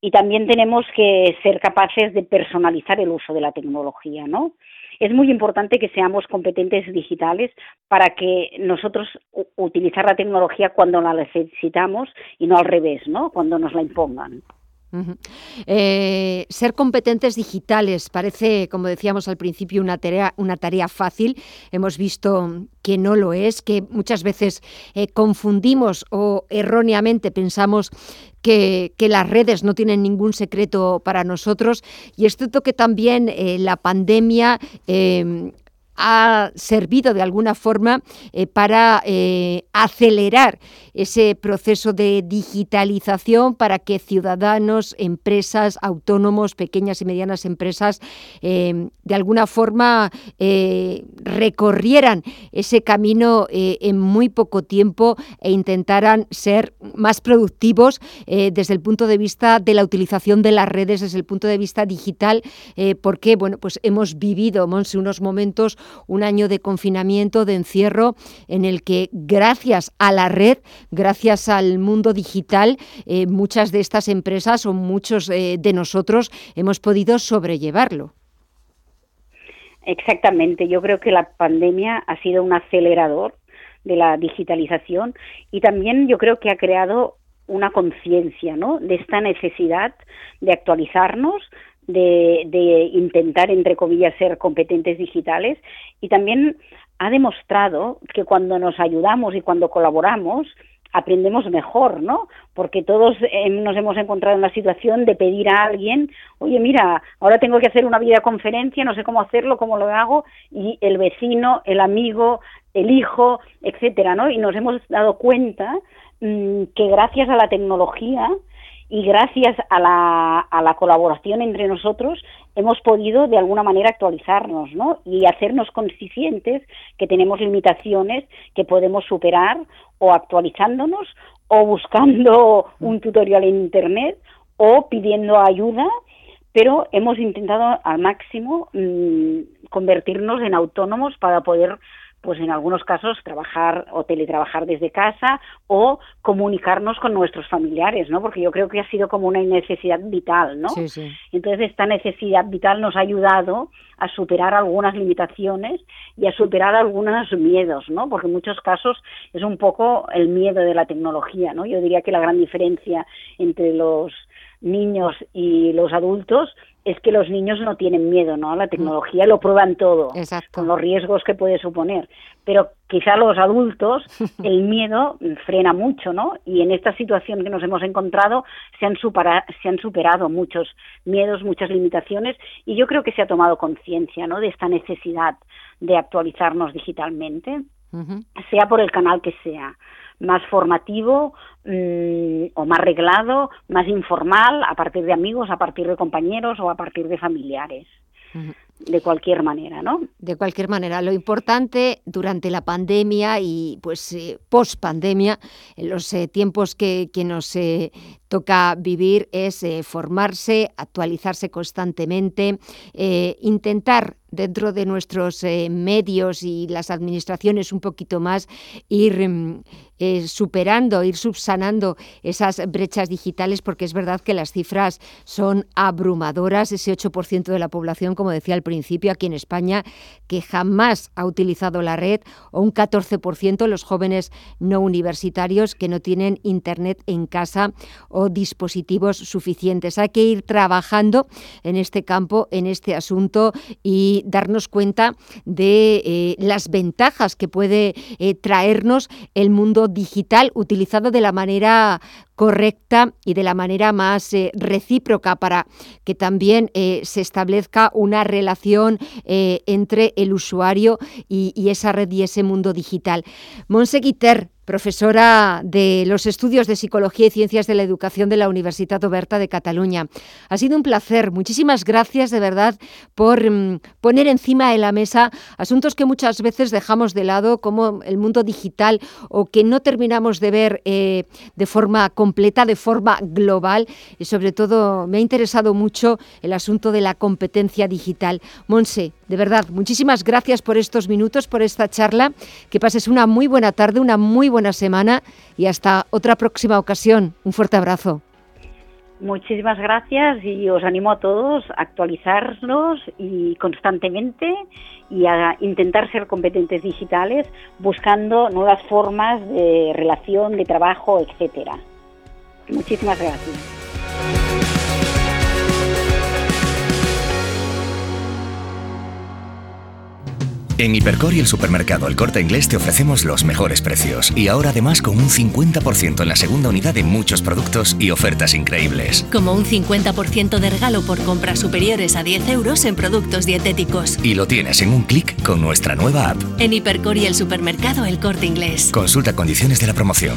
Y también tenemos que ser capaces de personalizar el uso de la tecnología, ¿no? Es muy importante que seamos competentes digitales para que nosotros utilizar la tecnología cuando la necesitamos y no al revés, ¿no? Cuando nos la impongan. Eh, ser competentes digitales parece, como decíamos al principio, una tarea, una tarea fácil. Hemos visto que no lo es, que muchas veces eh, confundimos o erróneamente pensamos que, las redes no tienen ningún secreto para nosotros. Y es cierto que también eh, la pandemia ha servido de alguna forma eh, para eh, acelerar ese proceso de digitalización para que ciudadanos, empresas, autónomos, pequeñas y medianas empresas, eh, de alguna forma recorrieran ese camino en muy poco tiempo e intentaran ser más productivos desde el punto de vista de la utilización de las redes, desde el punto de vista digital, porque bueno, pues hemos vivido, Monse, unos momentos un año de confinamiento, de encierro, en el que gracias a la red, gracias al mundo digital, eh, muchas de estas empresas o muchos eh, de nosotros hemos podido sobrellevarlo. Exactamente, yo creo que la pandemia ha sido un acelerador de la digitalización y también yo creo que ha creado una conciencia ¿no? de esta necesidad de actualizarnos, de, de intentar, entre comillas, ser competentes digitales y también ha demostrado que cuando nos ayudamos y cuando colaboramos, aprendemos mejor, ¿no? Porque todos nos hemos encontrado en la situación de pedir a alguien, oye, mira, ahora tengo que hacer una videoconferencia, no sé cómo hacerlo, cómo lo hago, y el vecino, el amigo, el hijo, etcétera, ¿no? Y nos hemos dado cuenta mm, que gracias a la tecnología y gracias a la, a la colaboración entre nosotros hemos podido de alguna manera actualizarnos ¿no? y hacernos conscientes que tenemos limitaciones que podemos superar o actualizándonos o buscando un tutorial en Internet o pidiendo ayuda, pero hemos intentado al máximo mm, convertirnos en autónomos para poder pues en algunos casos trabajar o teletrabajar desde casa o comunicarnos con nuestros familiares, ¿no? Porque yo creo que ha sido como una necesidad vital, ¿no? Sí, sí. Entonces esta necesidad vital nos ha ayudado a superar algunas limitaciones y a superar algunos miedos, ¿no? Porque en muchos casos es un poco el miedo de la tecnología, ¿no? Yo diría que la gran diferencia entre los niños y los adultos es que los niños no tienen miedo, ¿no? A la tecnología lo prueban todo, con los riesgos que puede suponer. Pero quizá los adultos el miedo frena mucho, ¿no? Y en esta situación que nos hemos encontrado se han, se han superado muchos miedos, muchas limitaciones y yo creo que se ha tomado conciencia, ¿no? De esta necesidad de actualizarnos digitalmente, sea por el canal que sea más formativo mm, o más reglado, más informal, a partir de amigos, a partir de compañeros o a partir de familiares. De cualquier manera, ¿no? De cualquier manera, lo importante durante la pandemia y pues eh, post pandemia, en los eh, tiempos que, que nos eh, toca vivir es formarse, actualizarse constantemente, intentar dentro de nuestros medios y las administraciones un poquito más ir mm, eh, superando, ir subsanando esas brechas digitales, porque es verdad que las cifras son abrumadoras, ese 8% de la población, como decía al principio, aquí en España, que jamás ha utilizado la red, o un 14% los jóvenes no universitarios que no tienen Internet en casa o dispositivos suficientes. Hay que ir trabajando en este campo, en este asunto y darnos cuenta de eh, las ventajas que puede eh, traernos el mundo digital utilizado de la manera correcta y de la manera más eh, recíproca para que también eh, se establezca una relación eh, entre el usuario y, esa red y ese mundo digital. Monse Guiter, profesora de los estudios de Psicología y Ciencias de la Educación de la Universidad Oberta de Cataluña. Ha sido un placer. Muchísimas gracias de verdad por mm, poner encima de la mesa asuntos que muchas veces dejamos de lado, como el mundo digital o que no terminamos de ver de forma completa, de forma global. Y sobre todo me ha interesado mucho el asunto de la competencia digital. Monse, de verdad, muchísimas gracias por estos minutos, por esta charla. Que pases una muy buena tarde, una muy buena semana y hasta otra próxima ocasión. Un fuerte abrazo. Muchísimas gracias y os animo a todos a actualizarnos y constantemente y a intentar ser competentes digitales buscando nuevas formas de relación, de trabajo, etcétera. Muchísimas gracias. En Hipercor y el supermercado El Corte Inglés te ofrecemos los mejores precios y ahora además con un 50% en la segunda unidad de muchos productos y ofertas increíbles. Como un 50% de regalo por compras superiores a 10 euros en productos dietéticos. Y lo tienes en un clic con nuestra nueva app. En Hipercor y el supermercado El Corte Inglés. Consulta condiciones de la promoción.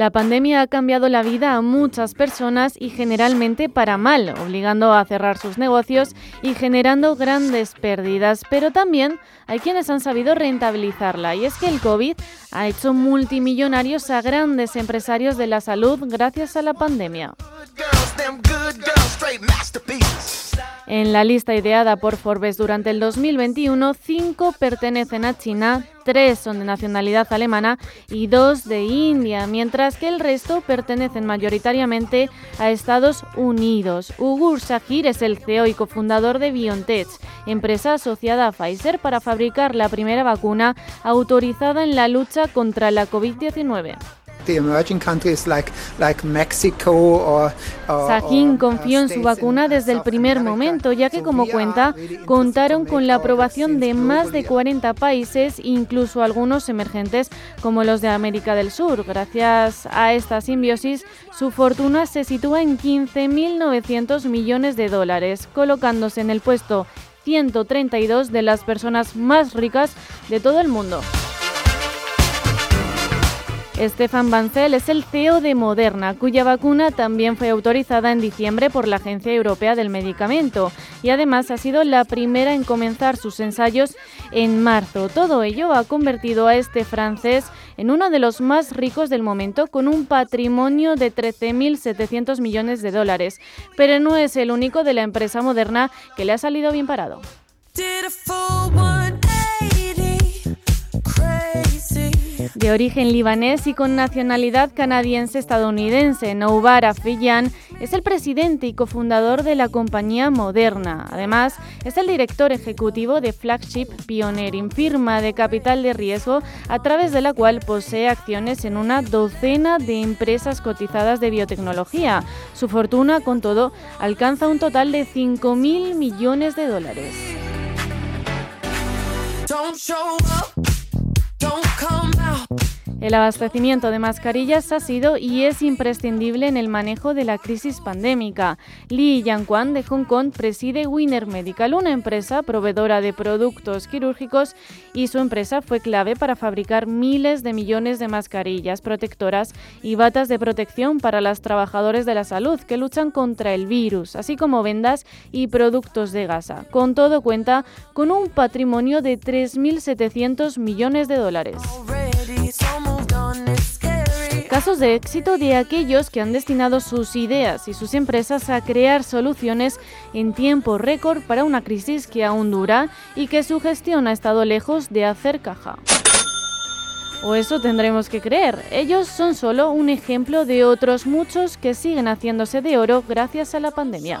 La pandemia ha cambiado la vida a muchas personas y generalmente para mal, obligando a cerrar sus negocios y generando grandes pérdidas, pero también hay quienes han sabido rentabilizarla y es que el COVID ha hecho multimillonarios a grandes empresarios de la salud gracias a la pandemia. En la lista ideada por Forbes durante el 2021, cinco pertenecen a China, tres son de nacionalidad alemana y dos de India, mientras que el resto pertenecen mayoritariamente a Estados Unidos. Ugur Shahir es el CEO y cofundador de BioNTech, empresa asociada a Pfizer para fabricar la primera vacuna autorizada en la lucha contra la COVID-19. Sahin confió en su vacuna desde el primer momento, ya que como cuenta, contaron con la aprobación de más de 40 países, incluso algunos emergentes como los de América del Sur. Gracias a esta simbiosis, su fortuna se sitúa en 15.900 millones de dólares, colocándose en el puesto 132 de las personas más ricas de todo el mundo. Stefan Bancel es el CEO de Moderna, cuya vacuna también fue autorizada en diciembre por la Agencia Europea del Medicamento y además ha sido la primera en comenzar sus ensayos en marzo. Todo ello ha convertido a este francés en uno de los más ricos del momento con un patrimonio de 13.700 millones de dólares. Pero no es el único de la empresa moderna que le ha salido bien parado. De origen libanés y con nacionalidad canadiense-estadounidense, Noubar Afeyan es el presidente y cofundador de la compañía Moderna. Además, es el director ejecutivo de Flagship Pioneering, firma de capital de riesgo a través de la cual posee acciones en una docena de empresas cotizadas de biotecnología. Su fortuna, con todo, alcanza un total de 5.000 millones de dólares. Don't come out. El abastecimiento de mascarillas ha sido y es imprescindible en el manejo de la crisis pandémica. Li Yanquan de Hong Kong preside Winner Medical, una empresa proveedora de productos quirúrgicos y su empresa fue clave para fabricar miles de millones de mascarillas protectoras y batas de protección para los trabajadores de la salud que luchan contra el virus, así como vendas y productos de gasa. Con todo cuenta con un patrimonio de 3.700 millones de dólares. Casos de éxito de aquellos que han destinado sus ideas y sus empresas a crear soluciones en tiempo récord para una crisis que aún dura y que su gestión ha estado lejos de hacer caja. O eso tendremos que creer. Ellos son solo un ejemplo de otros muchos que siguen haciéndose de oro gracias a la pandemia.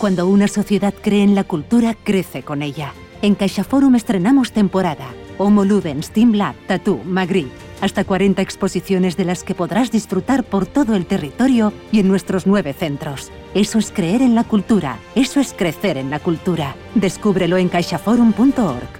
Cuando una sociedad cree en la cultura, crece con ella. En CaixaForum estrenamos temporada. Homo Ludens, Team Lab, Tattoo, Magritte. Hasta 40 exposiciones de las que podrás disfrutar por todo el territorio y en nuestros nueve centros. Eso es creer en la cultura. Eso es crecer en la cultura. Descúbrelo en caixaforum.org.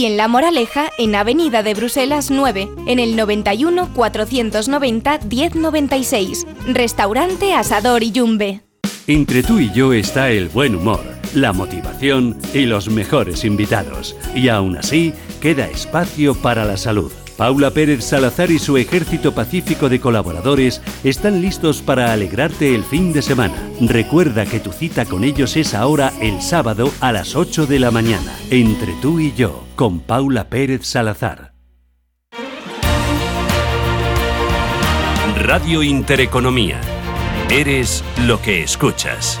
y en La Moraleja, en Avenida de Bruselas 9, en el 91 490 1096. Restaurante Asador Iyumbe. Entre tú y yo está el buen humor la motivación y los mejores invitados. Y aún así, queda espacio para la salud. Paula Pérez Salazar y su ejército pacífico de colaboradores están listos para alegrarte el fin de semana. Recuerda que tu cita con ellos es ahora el sábado a las 8 de la mañana, entre tú y yo, con Paula Pérez Salazar. Radio Intereconomía. Eres lo que escuchas.